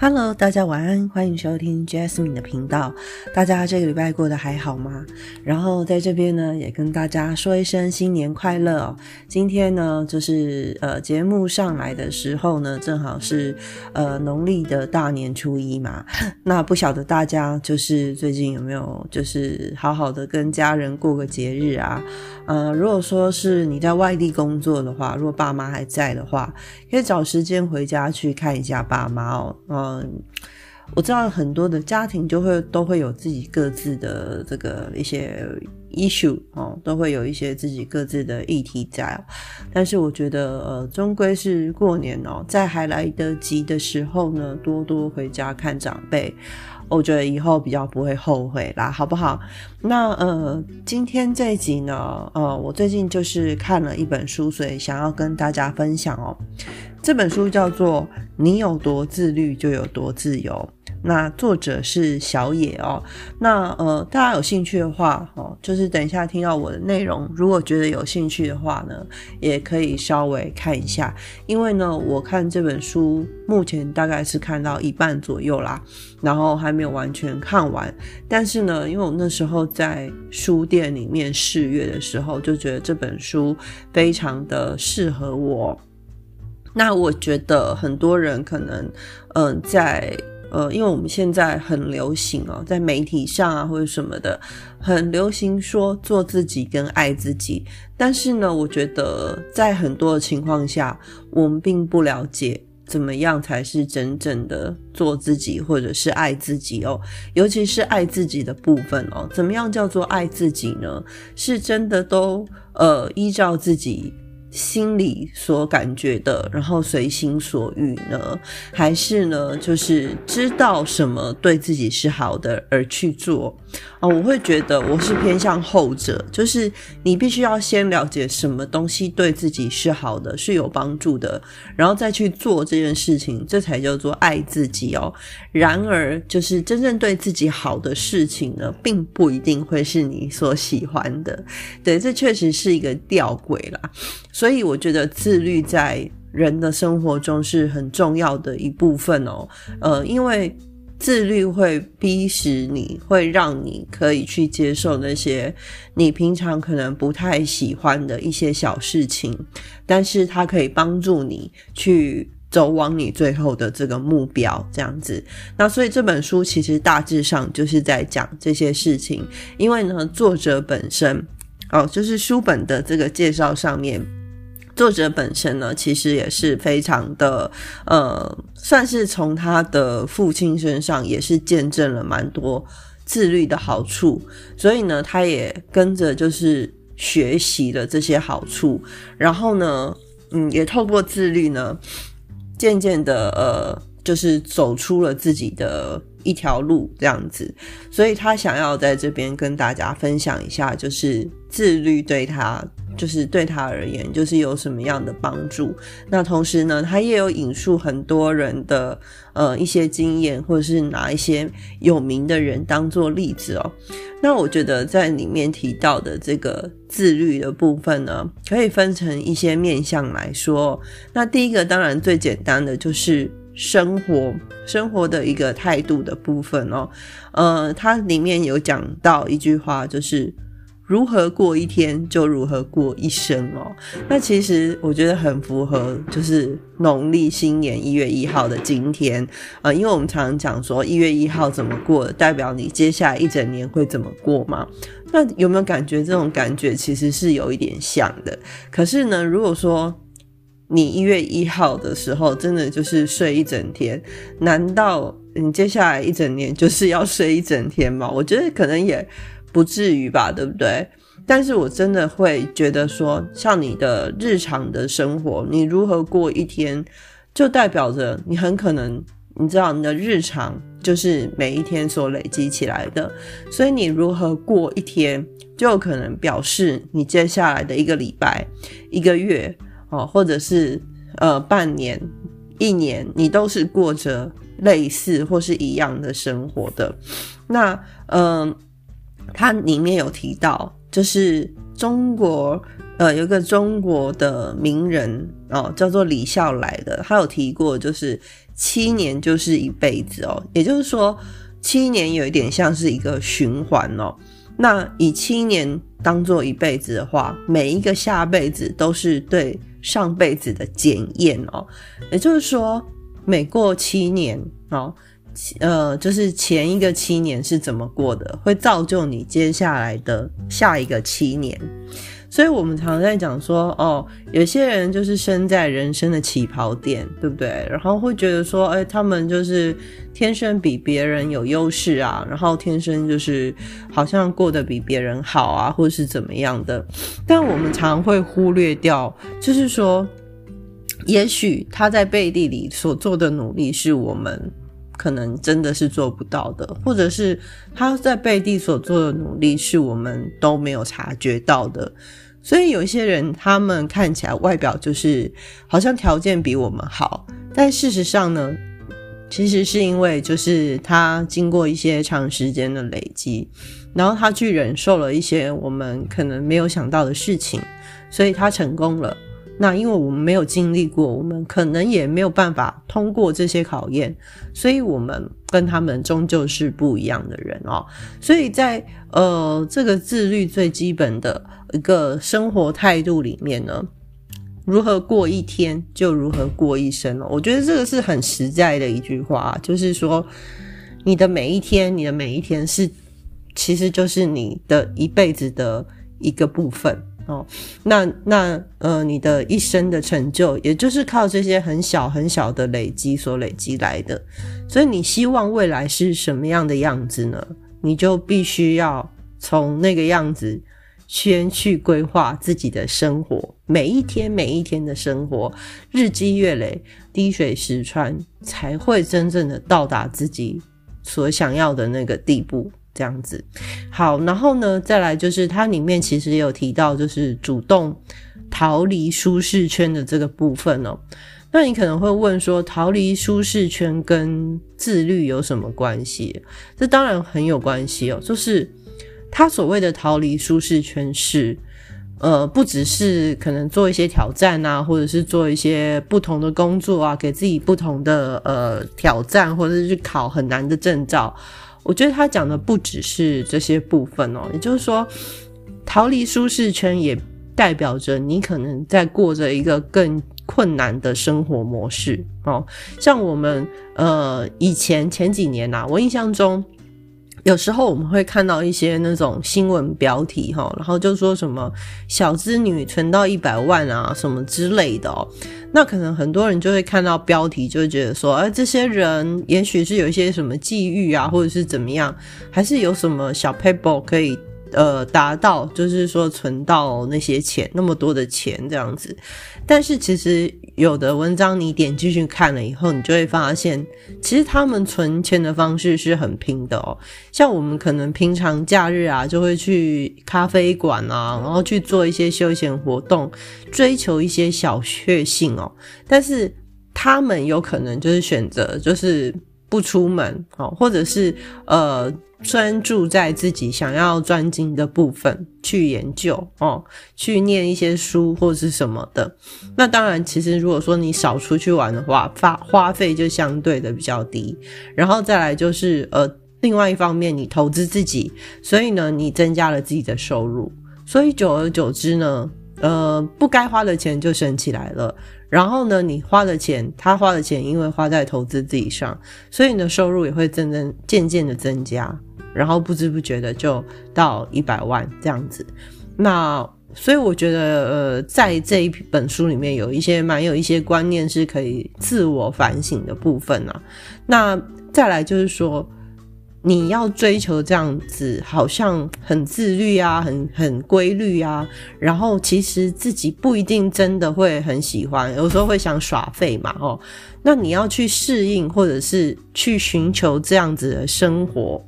Hello，大家晚安，欢迎收听 Jasmine 的频道。大家这个礼拜过得还好吗？然后在这边呢，也跟大家说一声新年快乐哦。今天呢，就是呃节目上来的时候呢，正好是呃农历的大年初一嘛。那不晓得大家就是最近有没有就是好好的跟家人过个节日啊？呃，如果说是你在外地工作的话，如果爸妈还在的话，可以找时间回家去看一下爸妈哦。嗯，我知道很多的家庭就会都会有自己各自的这个一些 issue 哦，都会有一些自己各自的议题在。但是我觉得，呃，终归是过年哦，在还来得及的时候呢，多多回家看长辈，我觉得以后比较不会后悔啦，好不好？那呃，今天这一集呢，呃，我最近就是看了一本书，所以想要跟大家分享哦。这本书叫做《你有多自律就有多自由》，那作者是小野哦。那呃，大家有兴趣的话哦，就是等一下听到我的内容，如果觉得有兴趣的话呢，也可以稍微看一下。因为呢，我看这本书目前大概是看到一半左右啦，然后还没有完全看完。但是呢，因为我那时候在书店里面试阅的时候，就觉得这本书非常的适合我。那我觉得很多人可能，嗯，在呃，因为我们现在很流行哦，在媒体上啊或者什么的，很流行说做自己跟爱自己。但是呢，我觉得在很多的情况下，我们并不了解怎么样才是真正的做自己或者是爱自己哦。尤其是爱自己的部分哦，怎么样叫做爱自己呢？是真的都呃依照自己。心里所感觉的，然后随心所欲呢？还是呢？就是知道什么对自己是好的而去做啊？我会觉得我是偏向后者，就是你必须要先了解什么东西对自己是好的，是有帮助的，然后再去做这件事情，这才叫做爱自己哦。然而，就是真正对自己好的事情呢，并不一定会是你所喜欢的。对，这确实是一个吊诡啦。所以我觉得自律在人的生活中是很重要的一部分哦。呃，因为自律会逼使你，会让你可以去接受那些你平常可能不太喜欢的一些小事情，但是它可以帮助你去走往你最后的这个目标，这样子。那所以这本书其实大致上就是在讲这些事情，因为呢，作者本身哦，就是书本的这个介绍上面。作者本身呢，其实也是非常的，呃，算是从他的父亲身上也是见证了蛮多自律的好处，所以呢，他也跟着就是学习了这些好处，然后呢，嗯，也透过自律呢，渐渐的，呃，就是走出了自己的一条路这样子，所以他想要在这边跟大家分享一下，就是自律对他。就是对他而言，就是有什么样的帮助？那同时呢，他也有引述很多人的呃一些经验，或者是拿一些有名的人当做例子哦。那我觉得在里面提到的这个自律的部分呢，可以分成一些面向来说。那第一个当然最简单的就是生活生活的一个态度的部分哦。呃，它里面有讲到一句话，就是。如何过一天就如何过一生哦，那其实我觉得很符合，就是农历新年一月一号的今天，呃，因为我们常常讲说一月一号怎么过，代表你接下来一整年会怎么过嘛。那有没有感觉这种感觉其实是有一点像的？可是呢，如果说你一月一号的时候真的就是睡一整天，难道你接下来一整年就是要睡一整天吗？我觉得可能也。不至于吧，对不对？但是我真的会觉得说，像你的日常的生活，你如何过一天，就代表着你很可能，你知道，你的日常就是每一天所累积起来的。所以你如何过一天，就可能表示你接下来的一个礼拜、一个月哦，或者是呃半年、一年，你都是过着类似或是一样的生活的。那嗯。它里面有提到，就是中国呃，有个中国的名人哦，叫做李笑来的，他有提过，就是七年就是一辈子哦，也就是说，七年有一点像是一个循环哦。那以七年当做一辈子的话，每一个下辈子都是对上辈子的检验哦。也就是说，每过七年哦，呃，就是前一个七年是怎么过的，会造就你接下来的下一个七年。所以，我们常在讲说，哦，有些人就是生在人生的起跑点，对不对？然后会觉得说，哎，他们就是天生比别人有优势啊，然后天生就是好像过得比别人好啊，或是怎么样的。但我们常会忽略掉，就是说，也许他在背地里所做的努力，是我们可能真的是做不到的，或者是他在背地所做的努力，是我们都没有察觉到的。所以有一些人，他们看起来外表就是好像条件比我们好，但事实上呢，其实是因为就是他经过一些长时间的累积，然后他去忍受了一些我们可能没有想到的事情，所以他成功了。那因为我们没有经历过，我们可能也没有办法通过这些考验，所以我们跟他们终究是不一样的人哦。所以在呃这个自律最基本的一个生活态度里面呢，如何过一天就如何过一生了。我觉得这个是很实在的一句话，就是说你的每一天，你的每一天是其实就是你的一辈子的一个部分。哦，那那呃，你的一生的成就，也就是靠这些很小很小的累积所累积来的。所以你希望未来是什么样的样子呢？你就必须要从那个样子先去规划自己的生活，每一天每一天的生活，日积月累，滴水石穿，才会真正的到达自己所想要的那个地步。这样子，好，然后呢，再来就是它里面其实也有提到，就是主动逃离舒适圈的这个部分哦。那你可能会问说，逃离舒适圈跟自律有什么关系？这当然很有关系哦。就是他所谓的逃离舒适圈是，呃，不只是可能做一些挑战啊，或者是做一些不同的工作啊，给自己不同的呃挑战，或者是去考很难的证照。我觉得他讲的不只是这些部分哦，也就是说，逃离舒适圈也代表着你可能在过着一个更困难的生活模式哦。像我们呃以前前几年呐，我印象中。有时候我们会看到一些那种新闻标题哈，然后就说什么小资女存到一百万啊什么之类的哦，那可能很多人就会看到标题，就会觉得说，哎，这些人也许是有一些什么际遇啊，或者是怎么样，还是有什么小 paper 可以。呃，达到就是说存到那些钱那么多的钱这样子，但是其实有的文章你点进去看了以后，你就会发现，其实他们存钱的方式是很拼的哦。像我们可能平常假日啊，就会去咖啡馆啊，然后去做一些休闲活动，追求一些小确幸哦。但是他们有可能就是选择就是不出门哦，或者是呃。专注在自己想要专精的部分去研究哦，去念一些书或是什么的。那当然，其实如果说你少出去玩的话，花花费就相对的比较低。然后再来就是呃，另外一方面你投资自己，所以呢，你增加了自己的收入。所以久而久之呢，呃，不该花的钱就省起来了。然后呢，你花的钱，他花的钱，因为花在投资自己上，所以你的收入也会增增渐渐的增加。然后不知不觉的就到一百万这样子，那所以我觉得呃，在这一本书里面有一些蛮有一些观念是可以自我反省的部分啊。那再来就是说，你要追求这样子，好像很自律啊，很很规律啊，然后其实自己不一定真的会很喜欢，有时候会想耍废嘛，哦，那你要去适应或者是去寻求这样子的生活。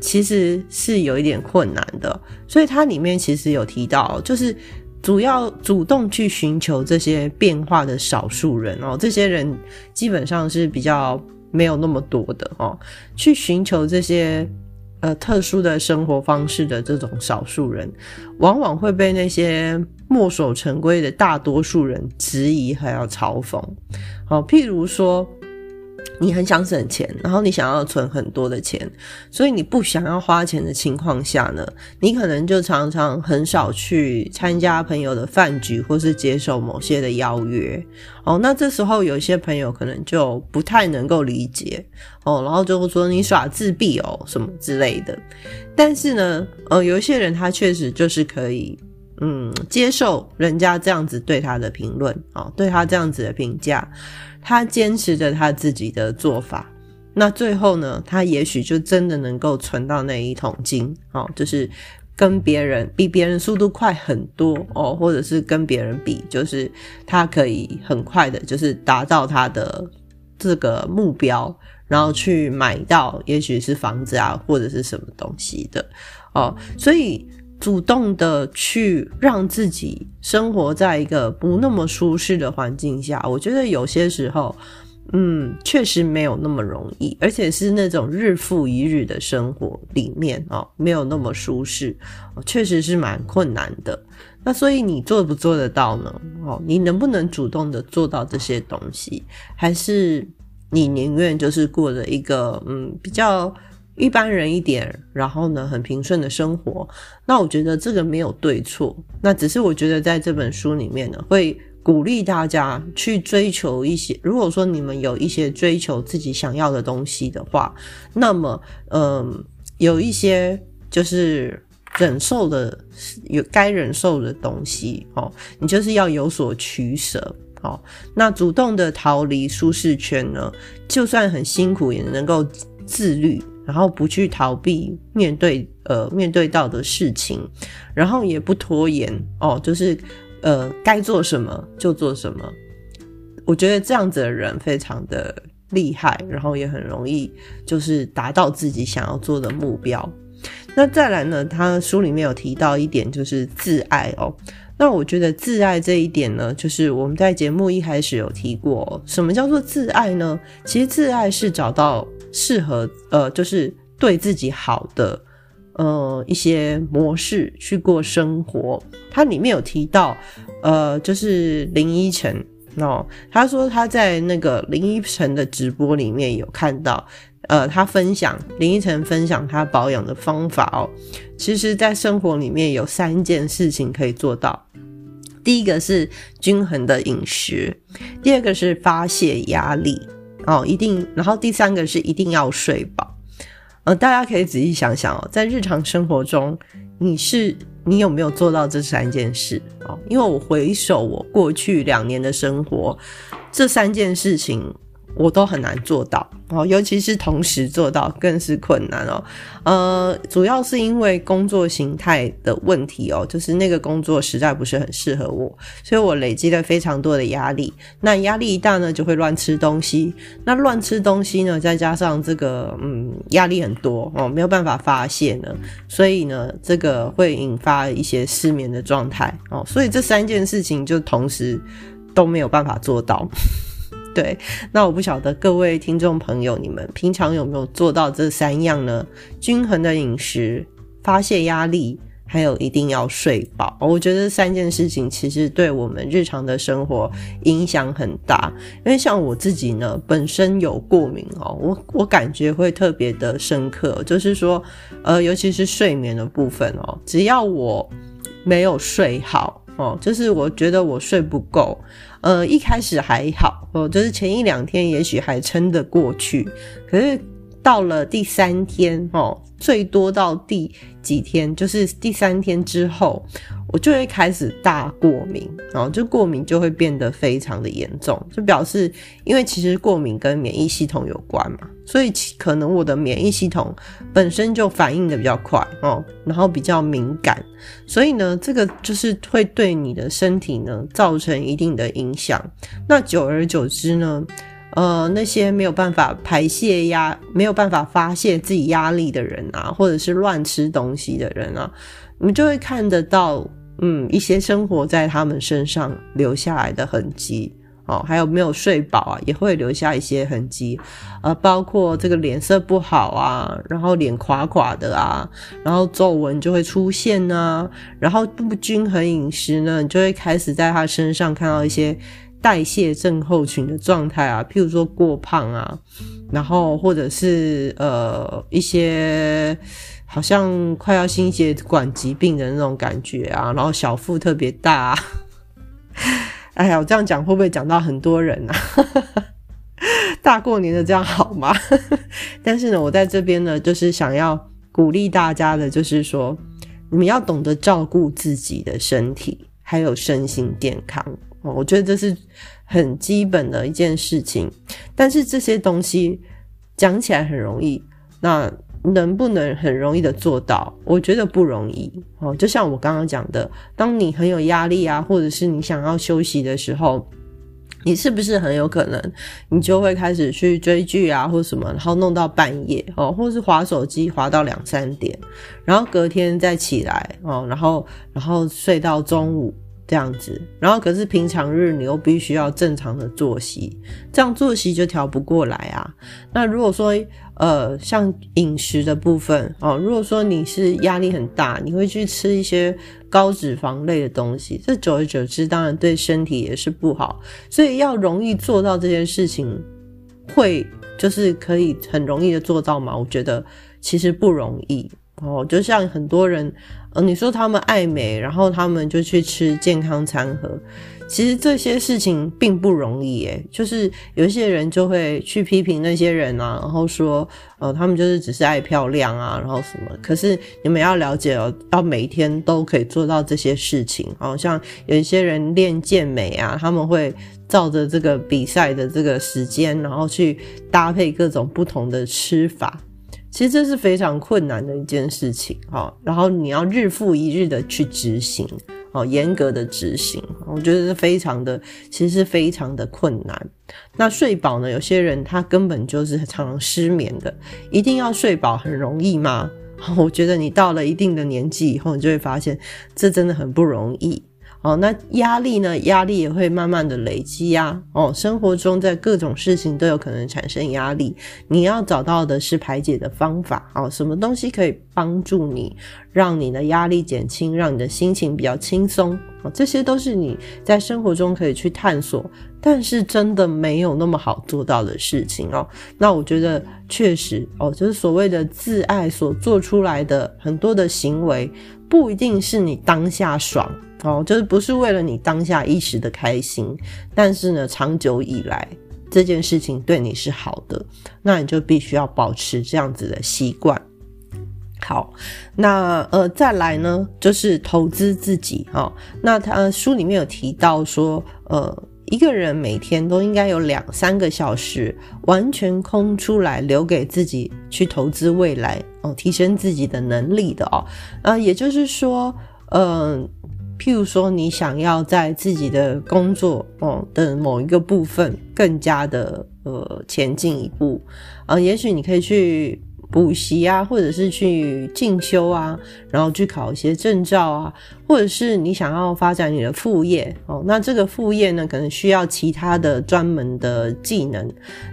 其实是有一点困难的，所以它里面其实有提到，就是主要主动去寻求这些变化的少数人哦，这些人基本上是比较没有那么多的哦，去寻求这些呃特殊的生活方式的这种少数人，往往会被那些墨守成规的大多数人质疑还要嘲讽。好，譬如说。你很想省钱，然后你想要存很多的钱，所以你不想要花钱的情况下呢，你可能就常常很少去参加朋友的饭局，或是接受某些的邀约。哦，那这时候有一些朋友可能就不太能够理解哦，然后就会说你耍自闭哦什么之类的。但是呢，呃，有一些人他确实就是可以，嗯，接受人家这样子对他的评论啊，对他这样子的评价。他坚持着他自己的做法，那最后呢，他也许就真的能够存到那一桶金哦，就是跟别人比别人速度快很多哦，或者是跟别人比，就是他可以很快的，就是达到他的这个目标，然后去买到也许是房子啊，或者是什么东西的哦，所以。主动的去让自己生活在一个不那么舒适的环境下，我觉得有些时候，嗯，确实没有那么容易，而且是那种日复一日的生活里面哦，没有那么舒适，确实是蛮困难的。那所以你做不做得到呢？哦，你能不能主动的做到这些东西？还是你宁愿就是过着一个嗯比较？一般人一点，然后呢，很平顺的生活。那我觉得这个没有对错，那只是我觉得在这本书里面呢，会鼓励大家去追求一些。如果说你们有一些追求自己想要的东西的话，那么，嗯，有一些就是忍受的，有该忍受的东西哦，你就是要有所取舍哦。那主动的逃离舒适圈呢，就算很辛苦，也能够自律。然后不去逃避面对呃面对到的事情，然后也不拖延哦，就是呃该做什么就做什么。我觉得这样子的人非常的厉害，然后也很容易就是达到自己想要做的目标。那再来呢，他书里面有提到一点就是自爱哦。那我觉得自爱这一点呢，就是我们在节目一开始有提过，什么叫做自爱呢？其实自爱是找到。适合呃，就是对自己好的呃一些模式去过生活。它里面有提到，呃，就是林依晨哦，他说他在那个林依晨的直播里面有看到，呃，他分享林依晨分享他保养的方法哦。其实，在生活里面有三件事情可以做到，第一个是均衡的饮食，第二个是发泄压力。哦，一定，然后第三个是一定要睡饱。呃，大家可以仔细想想哦，在日常生活中，你是你有没有做到这三件事？哦，因为我回首我过去两年的生活，这三件事情。我都很难做到哦，尤其是同时做到更是困难哦。呃，主要是因为工作形态的问题哦，就是那个工作实在不是很适合我，所以我累积了非常多的压力。那压力一大呢，就会乱吃东西。那乱吃东西呢，再加上这个嗯压力很多哦，没有办法发泄呢，所以呢，这个会引发一些失眠的状态哦。所以这三件事情就同时都没有办法做到。对，那我不晓得各位听众朋友，你们平常有没有做到这三样呢？均衡的饮食、发泄压力，还有一定要睡饱。我觉得三件事情其实对我们日常的生活影响很大。因为像我自己呢，本身有过敏哦，我我感觉会特别的深刻，就是说，呃，尤其是睡眠的部分哦，只要我没有睡好哦，就是我觉得我睡不够。呃，一开始还好哦，就是前一两天也许还撑得过去，可是到了第三天哦，最多到第几天，就是第三天之后。我就会开始大过敏，然后就过敏就会变得非常的严重，就表示因为其实过敏跟免疫系统有关嘛，所以可能我的免疫系统本身就反应的比较快哦，然后比较敏感，所以呢，这个就是会对你的身体呢造成一定的影响。那久而久之呢，呃，那些没有办法排泄压、没有办法发泄自己压力的人啊，或者是乱吃东西的人啊，你就会看得到。嗯，一些生活在他们身上留下来的痕迹哦，还有没有睡饱啊，也会留下一些痕迹，呃，包括这个脸色不好啊，然后脸垮垮的啊，然后皱纹就会出现啊，然后不均衡饮食呢，你就会开始在他身上看到一些代谢症候群的状态啊，譬如说过胖啊，然后或者是呃一些好像快要心血管疾病的那种感觉啊，然后小腹特别大。哎呀，我这样讲会不会讲到很多人啊？大过年的这样好吗？但是呢，我在这边呢，就是想要鼓励大家的，就是说，你们要懂得照顾自己的身体，还有身心健康。哦我觉得这是很基本的一件事情。但是这些东西讲起来很容易，那。能不能很容易的做到？我觉得不容易哦。就像我刚刚讲的，当你很有压力啊，或者是你想要休息的时候，你是不是很有可能你就会开始去追剧啊，或什么，然后弄到半夜哦，或是划手机划到两三点，然后隔天再起来哦，然后然后睡到中午这样子，然后可是平常日你又必须要正常的作息，这样作息就调不过来啊。那如果说，呃，像饮食的部分哦，如果说你是压力很大，你会去吃一些高脂肪类的东西，这久而久之，当然对身体也是不好。所以要容易做到这件事情，会就是可以很容易的做到吗？我觉得其实不容易哦。就像很多人，呃，你说他们爱美，然后他们就去吃健康餐盒。其实这些事情并不容易诶，就是有一些人就会去批评那些人啊，然后说，呃，他们就是只是爱漂亮啊，然后什么。可是你们要了解哦，要每一天都可以做到这些事情。好像有一些人练健美啊，他们会照着这个比赛的这个时间，然后去搭配各种不同的吃法。其实这是非常困难的一件事情哈，然后你要日复一日的去执行。哦，严格的执行，我觉得是非常的，其实是非常的困难。那睡饱呢？有些人他根本就是常常失眠的，一定要睡饱很容易吗？我觉得你到了一定的年纪以后，你就会发现这真的很不容易。哦，那压力呢？压力也会慢慢的累积呀。哦，生活中在各种事情都有可能产生压力，你要找到的是排解的方法。哦，什么东西可以帮助你，让你的压力减轻，让你的心情比较轻松？哦，这些都是你在生活中可以去探索，但是真的没有那么好做到的事情哦。那我觉得确实哦，就是所谓的自爱所做出来的很多的行为，不一定是你当下爽。哦，就是不是为了你当下一时的开心，但是呢，长久以来这件事情对你是好的，那你就必须要保持这样子的习惯。好，那呃，再来呢，就是投资自己哦。那他书里面有提到说，呃，一个人每天都应该有两三个小时完全空出来，留给自己去投资未来哦，提升自己的能力的哦。啊，也就是说，嗯。譬如说，你想要在自己的工作哦的某一个部分更加的呃前进一步啊，也许你可以去补习啊，或者是去进修啊，然后去考一些证照啊，或者是你想要发展你的副业哦，那这个副业呢，可能需要其他的专门的技能，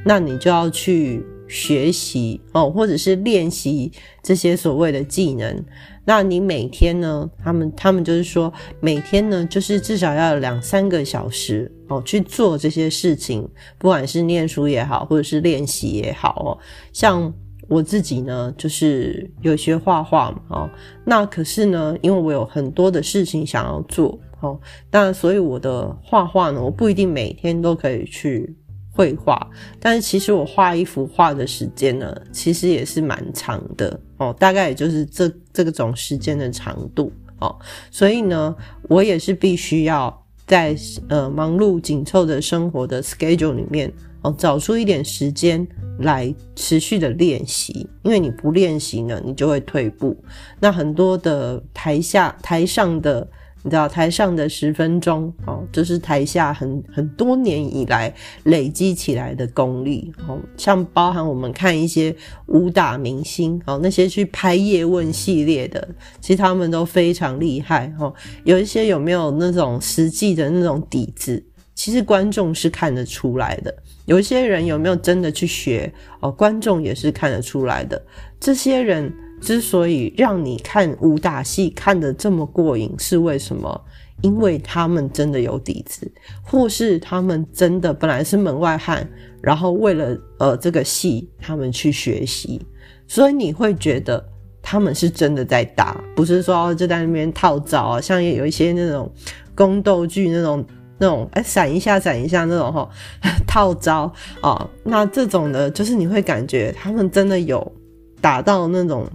那你就要去学习哦，或者是练习这些所谓的技能。那你每天呢？他们他们就是说，每天呢，就是至少要有两三个小时哦去做这些事情，不管是念书也好，或者是练习也好哦。像我自己呢，就是有学画画嘛哦。那可是呢，因为我有很多的事情想要做哦，那所以我的画画呢，我不一定每天都可以去。绘画，但是其实我画一幅画的时间呢，其实也是蛮长的哦，大概也就是这这个种时间的长度哦，所以呢，我也是必须要在呃忙碌紧凑的生活的 schedule 里面哦，找出一点时间来持续的练习，因为你不练习呢，你就会退步。那很多的台下台上的。你知道台上的十分钟哦，就是台下很很多年以来累积起来的功力哦，像包含我们看一些武打明星哦，那些去拍叶问系列的，其实他们都非常厉害哦。有一些有没有那种实际的那种底子，其实观众是看得出来的。有一些人有没有真的去学哦，观众也是看得出来的。这些人之所以让你看武打戏看得这么过瘾，是为什么？因为他们真的有底子，或是他们真的本来是门外汉，然后为了呃这个戏，他们去学习，所以你会觉得他们是真的在打，不是说就在那边套招啊，像有一些那种宫斗剧那种那种哎闪一下闪一下那种哈 套招啊，那这种的，就是你会感觉他们真的有打到那种。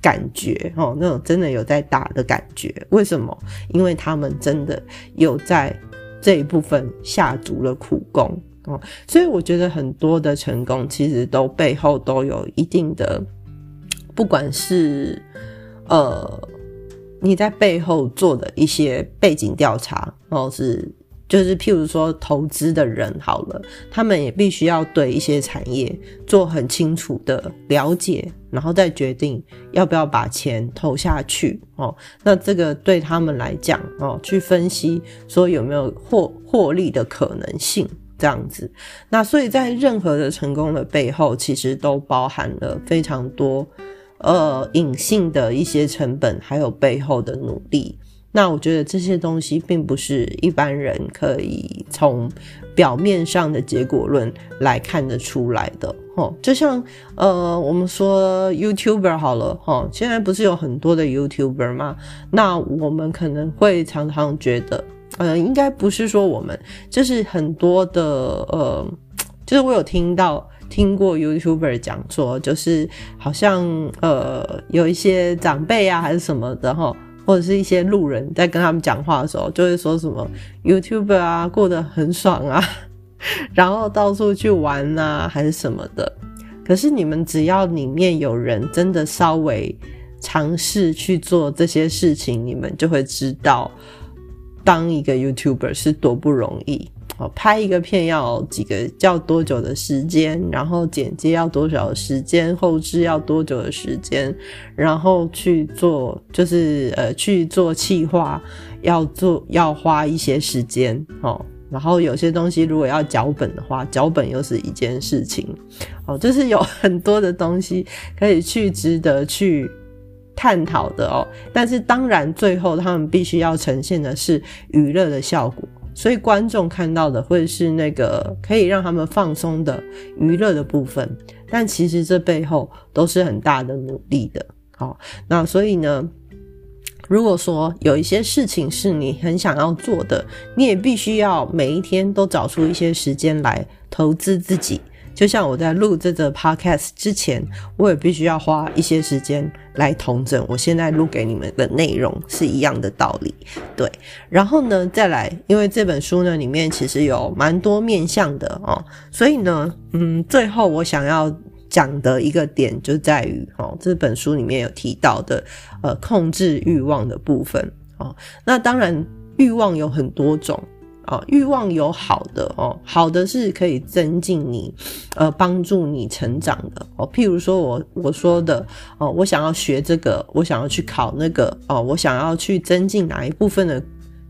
感觉哦，那种真的有在打的感觉，为什么？因为他们真的有在这一部分下足了苦功哦，所以我觉得很多的成功其实都背后都有一定的，不管是呃你在背后做的一些背景调查哦是。就是譬如说，投资的人好了，他们也必须要对一些产业做很清楚的了解，然后再决定要不要把钱投下去哦。那这个对他们来讲哦，去分析说有没有获获利的可能性这样子。那所以在任何的成功的背后，其实都包含了非常多呃隐性的一些成本，还有背后的努力。那我觉得这些东西并不是一般人可以从表面上的结果论来看得出来的，哈。就像呃，我们说 YouTuber 好了，哈，现在不是有很多的 YouTuber 吗？那我们可能会常常觉得，呃，应该不是说我们，就是很多的，呃，就是我有听到听过 YouTuber 讲说，就是好像呃，有一些长辈啊，还是什么的，哈。或者是一些路人在跟他们讲话的时候，就会说什么 YouTube 啊，过得很爽啊，然后到处去玩啊，还是什么的。可是你们只要里面有人真的稍微尝试去做这些事情，你们就会知道，当一个 YouTuber 是多不容易。拍一个片要几个要多久的时间，然后剪接要多少时间，后置要多久的时间，然后去做就是呃去做企划要做要花一些时间哦，然后有些东西如果要脚本的话，脚本又是一件事情哦，就是有很多的东西可以去值得去探讨的哦，但是当然最后他们必须要呈现的是娱乐的效果。所以观众看到的会是那个可以让他们放松的娱乐的部分，但其实这背后都是很大的努力的。好，那所以呢，如果说有一些事情是你很想要做的，你也必须要每一天都找出一些时间来投资自己。就像我在录这个 podcast 之前，我也必须要花一些时间来统整我现在录给你们的内容是一样的道理，对。然后呢，再来，因为这本书呢里面其实有蛮多面向的哦，所以呢，嗯，最后我想要讲的一个点就在于哦，这本书里面有提到的呃控制欲望的部分哦。那当然，欲望有很多种。啊，欲望有好的哦，好的是可以增进你，呃，帮助你成长的哦。譬如说我我说的哦，我想要学这个，我想要去考那个哦，我想要去增进哪一部分的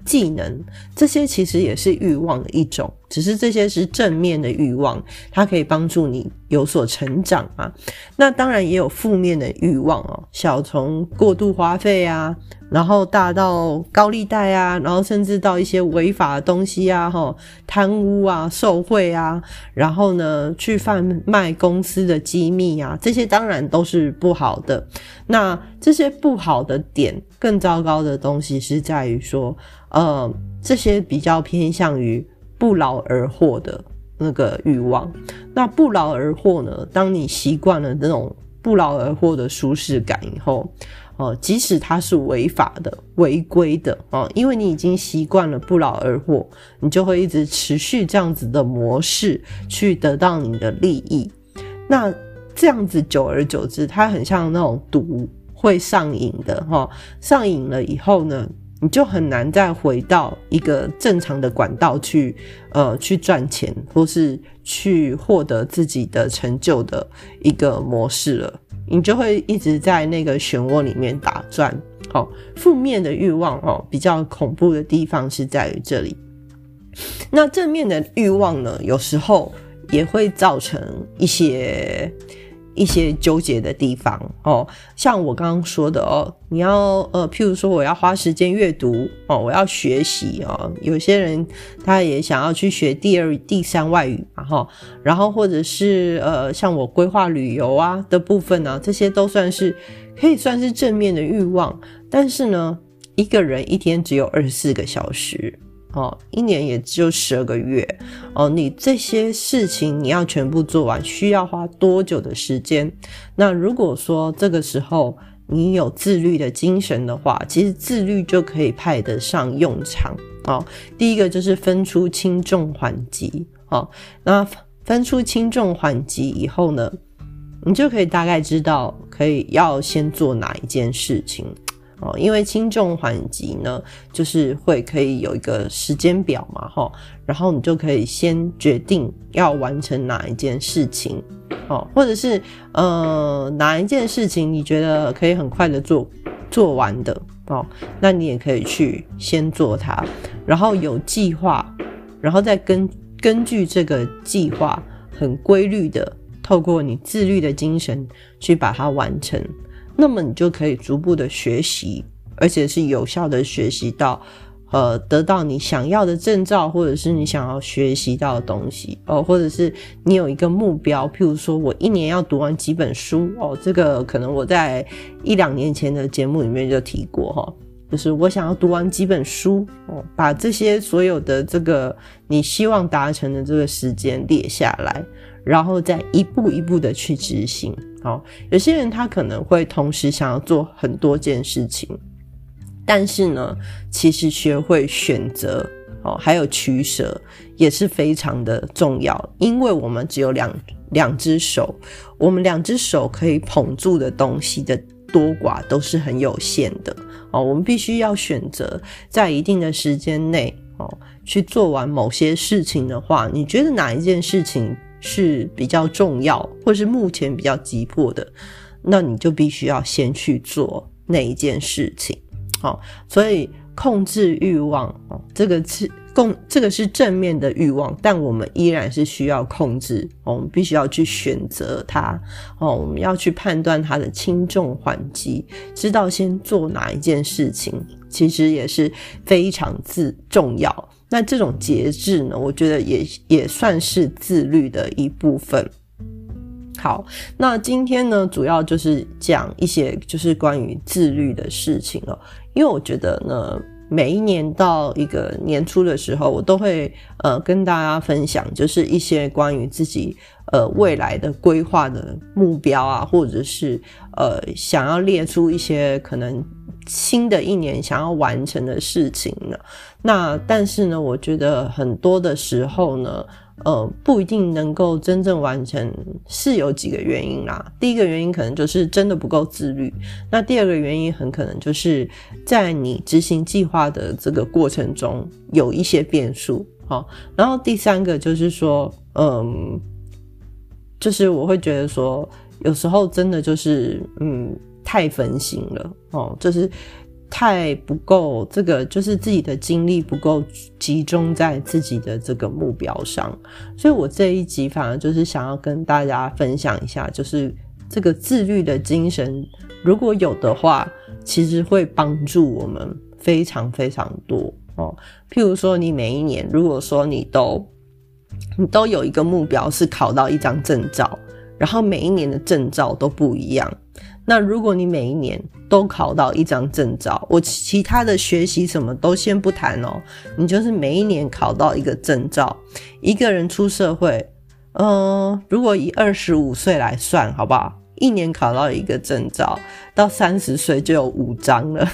技能，这些其实也是欲望的一种，只是这些是正面的欲望，它可以帮助你有所成长啊。那当然也有负面的欲望哦，小从过度花费啊。然后大到高利贷啊，然后甚至到一些违法的东西啊，哈，贪污啊、受贿啊，然后呢，去贩卖公司的机密啊，这些当然都是不好的。那这些不好的点，更糟糕的东西是在于说，呃，这些比较偏向于不劳而获的那个欲望。那不劳而获呢？当你习惯了这种不劳而获的舒适感以后。哦，即使它是违法的、违规的哦，因为你已经习惯了不劳而获，你就会一直持续这样子的模式去得到你的利益。那这样子久而久之，它很像那种毒，会上瘾的哈。上瘾了以后呢，你就很难再回到一个正常的管道去，呃，去赚钱或是去获得自己的成就的一个模式了。你就会一直在那个漩涡里面打转，好，负面的欲望哦，比较恐怖的地方是在于这里。那正面的欲望呢，有时候也会造成一些。一些纠结的地方哦，像我刚刚说的哦，你要呃，譬如说我要花时间阅读哦，我要学习哦，有些人他也想要去学第二、第三外语，然后，然后或者是呃，像我规划旅游啊的部分呢，这些都算是可以算是正面的欲望，但是呢，一个人一天只有二十四个小时。哦，一年也就十二个月哦，你这些事情你要全部做完，需要花多久的时间？那如果说这个时候你有自律的精神的话，其实自律就可以派得上用场哦。第一个就是分出轻重缓急哦，那分出轻重缓急以后呢，你就可以大概知道可以要先做哪一件事情。哦，因为轻重缓急呢，就是会可以有一个时间表嘛，哈，然后你就可以先决定要完成哪一件事情，哦，或者是呃哪一件事情你觉得可以很快的做做完的，哦，那你也可以去先做它，然后有计划，然后再根根据这个计划很规律的，透过你自律的精神去把它完成。那么你就可以逐步的学习，而且是有效的学习到，呃，得到你想要的证照，或者是你想要学习到的东西哦，或者是你有一个目标，譬如说我一年要读完几本书哦，这个可能我在一两年前的节目里面就提过哈，就是我想要读完几本书哦，把这些所有的这个你希望达成的这个时间列下来，然后再一步一步的去执行。好，有些人他可能会同时想要做很多件事情，但是呢，其实学会选择哦，还有取舍也是非常的重要。因为我们只有两两只手，我们两只手可以捧住的东西的多寡都是很有限的哦。我们必须要选择在一定的时间内哦去做完某些事情的话，你觉得哪一件事情？是比较重要，或是目前比较急迫的，那你就必须要先去做那一件事情。好，所以控制欲望哦，这个是共，这个是正面的欲望，但我们依然是需要控制。我们必须要去选择它哦，我们要去判断它的轻重缓急，知道先做哪一件事情，其实也是非常自重要。那这种节制呢，我觉得也也算是自律的一部分。好，那今天呢，主要就是讲一些就是关于自律的事情了。因为我觉得呢，每一年到一个年初的时候，我都会呃跟大家分享，就是一些关于自己呃未来的规划的目标啊，或者是呃想要列出一些可能。新的一年想要完成的事情呢？那但是呢，我觉得很多的时候呢，呃，不一定能够真正完成，是有几个原因啦。第一个原因可能就是真的不够自律，那第二个原因很可能就是在你执行计划的这个过程中有一些变数，好，然后第三个就是说，嗯，就是我会觉得说，有时候真的就是，嗯。太分心了哦，就是太不够这个，就是自己的精力不够集中在自己的这个目标上，所以我这一集反而就是想要跟大家分享一下，就是这个自律的精神，如果有的话，其实会帮助我们非常非常多哦。譬如说，你每一年如果说你都你都有一个目标是考到一张证照，然后每一年的证照都不一样。那如果你每一年都考到一张证照，我其他的学习什么都先不谈哦，你就是每一年考到一个证照，一个人出社会，嗯，如果以二十五岁来算，好不好？一年考到一个证照，到三十岁就有五张了，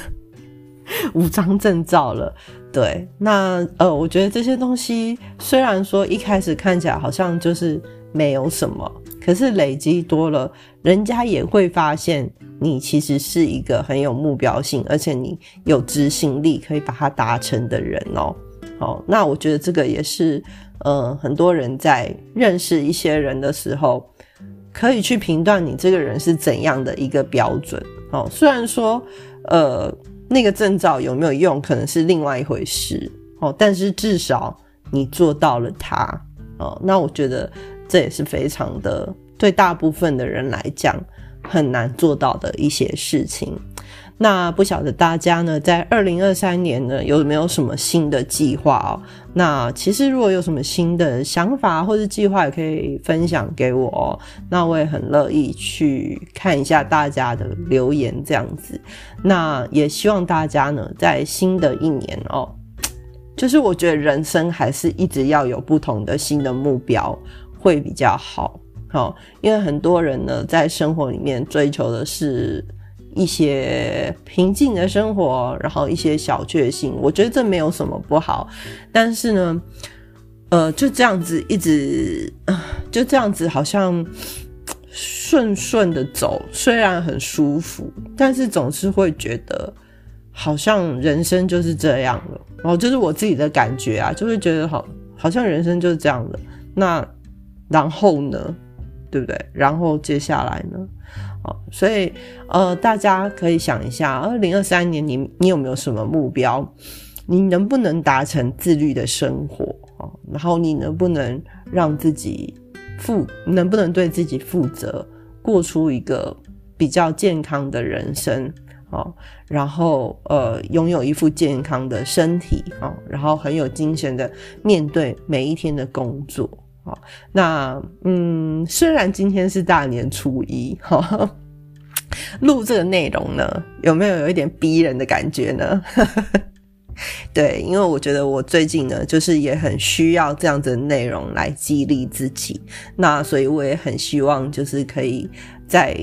五张证照了。对，那呃，我觉得这些东西虽然说一开始看起来好像就是没有什么。可是累积多了，人家也会发现你其实是一个很有目标性，而且你有执行力，可以把它达成的人哦。好，那我觉得这个也是，呃，很多人在认识一些人的时候，可以去评断你这个人是怎样的一个标准。哦，虽然说，呃，那个证照有没有用，可能是另外一回事。哦，但是至少你做到了它哦。那我觉得这也是非常的对大部分的人来讲很难做到的一些事情。那不晓得大家呢，在二零二三年呢，有没有什么新的计划哦？那其实如果有什么新的想法或者计划，也可以分享给我哦。那我也很乐意去看一下大家的留言，这样子。那也希望大家呢，在新的一年哦，就是我觉得人生还是一直要有不同的新的目标会比较好，好，因为很多人呢，在生活里面追求的是。一些平静的生活，然后一些小确幸，我觉得这没有什么不好。但是呢，呃，就这样子一直，就这样子好像顺顺的走，虽然很舒服，但是总是会觉得好像人生就是这样了。然后就是我自己的感觉啊，就会觉得好，好像人生就是这样的。那然后呢，对不对？然后接下来呢？所以，呃，大家可以想一下，二零二三年你你有没有什么目标？你能不能达成自律的生活啊？然后你能不能让自己负，能不能对自己负责，过出一个比较健康的人生啊？然后，呃，拥有一副健康的身体啊，然后很有精神的面对每一天的工作。好，那嗯，虽然今天是大年初一，哈，录这个内容呢，有没有有一点逼人的感觉呢？对，因为我觉得我最近呢，就是也很需要这样子的内容来激励自己，那所以我也很希望，就是可以在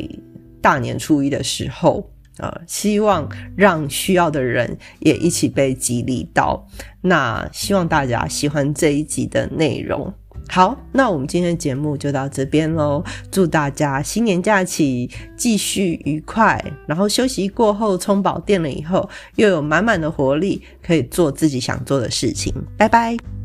大年初一的时候，啊，希望让需要的人也一起被激励到。那希望大家喜欢这一集的内容。好，那我们今天的节目就到这边喽。祝大家新年假期继续愉快，然后休息过后充饱电了以后，又有满满的活力，可以做自己想做的事情。拜拜。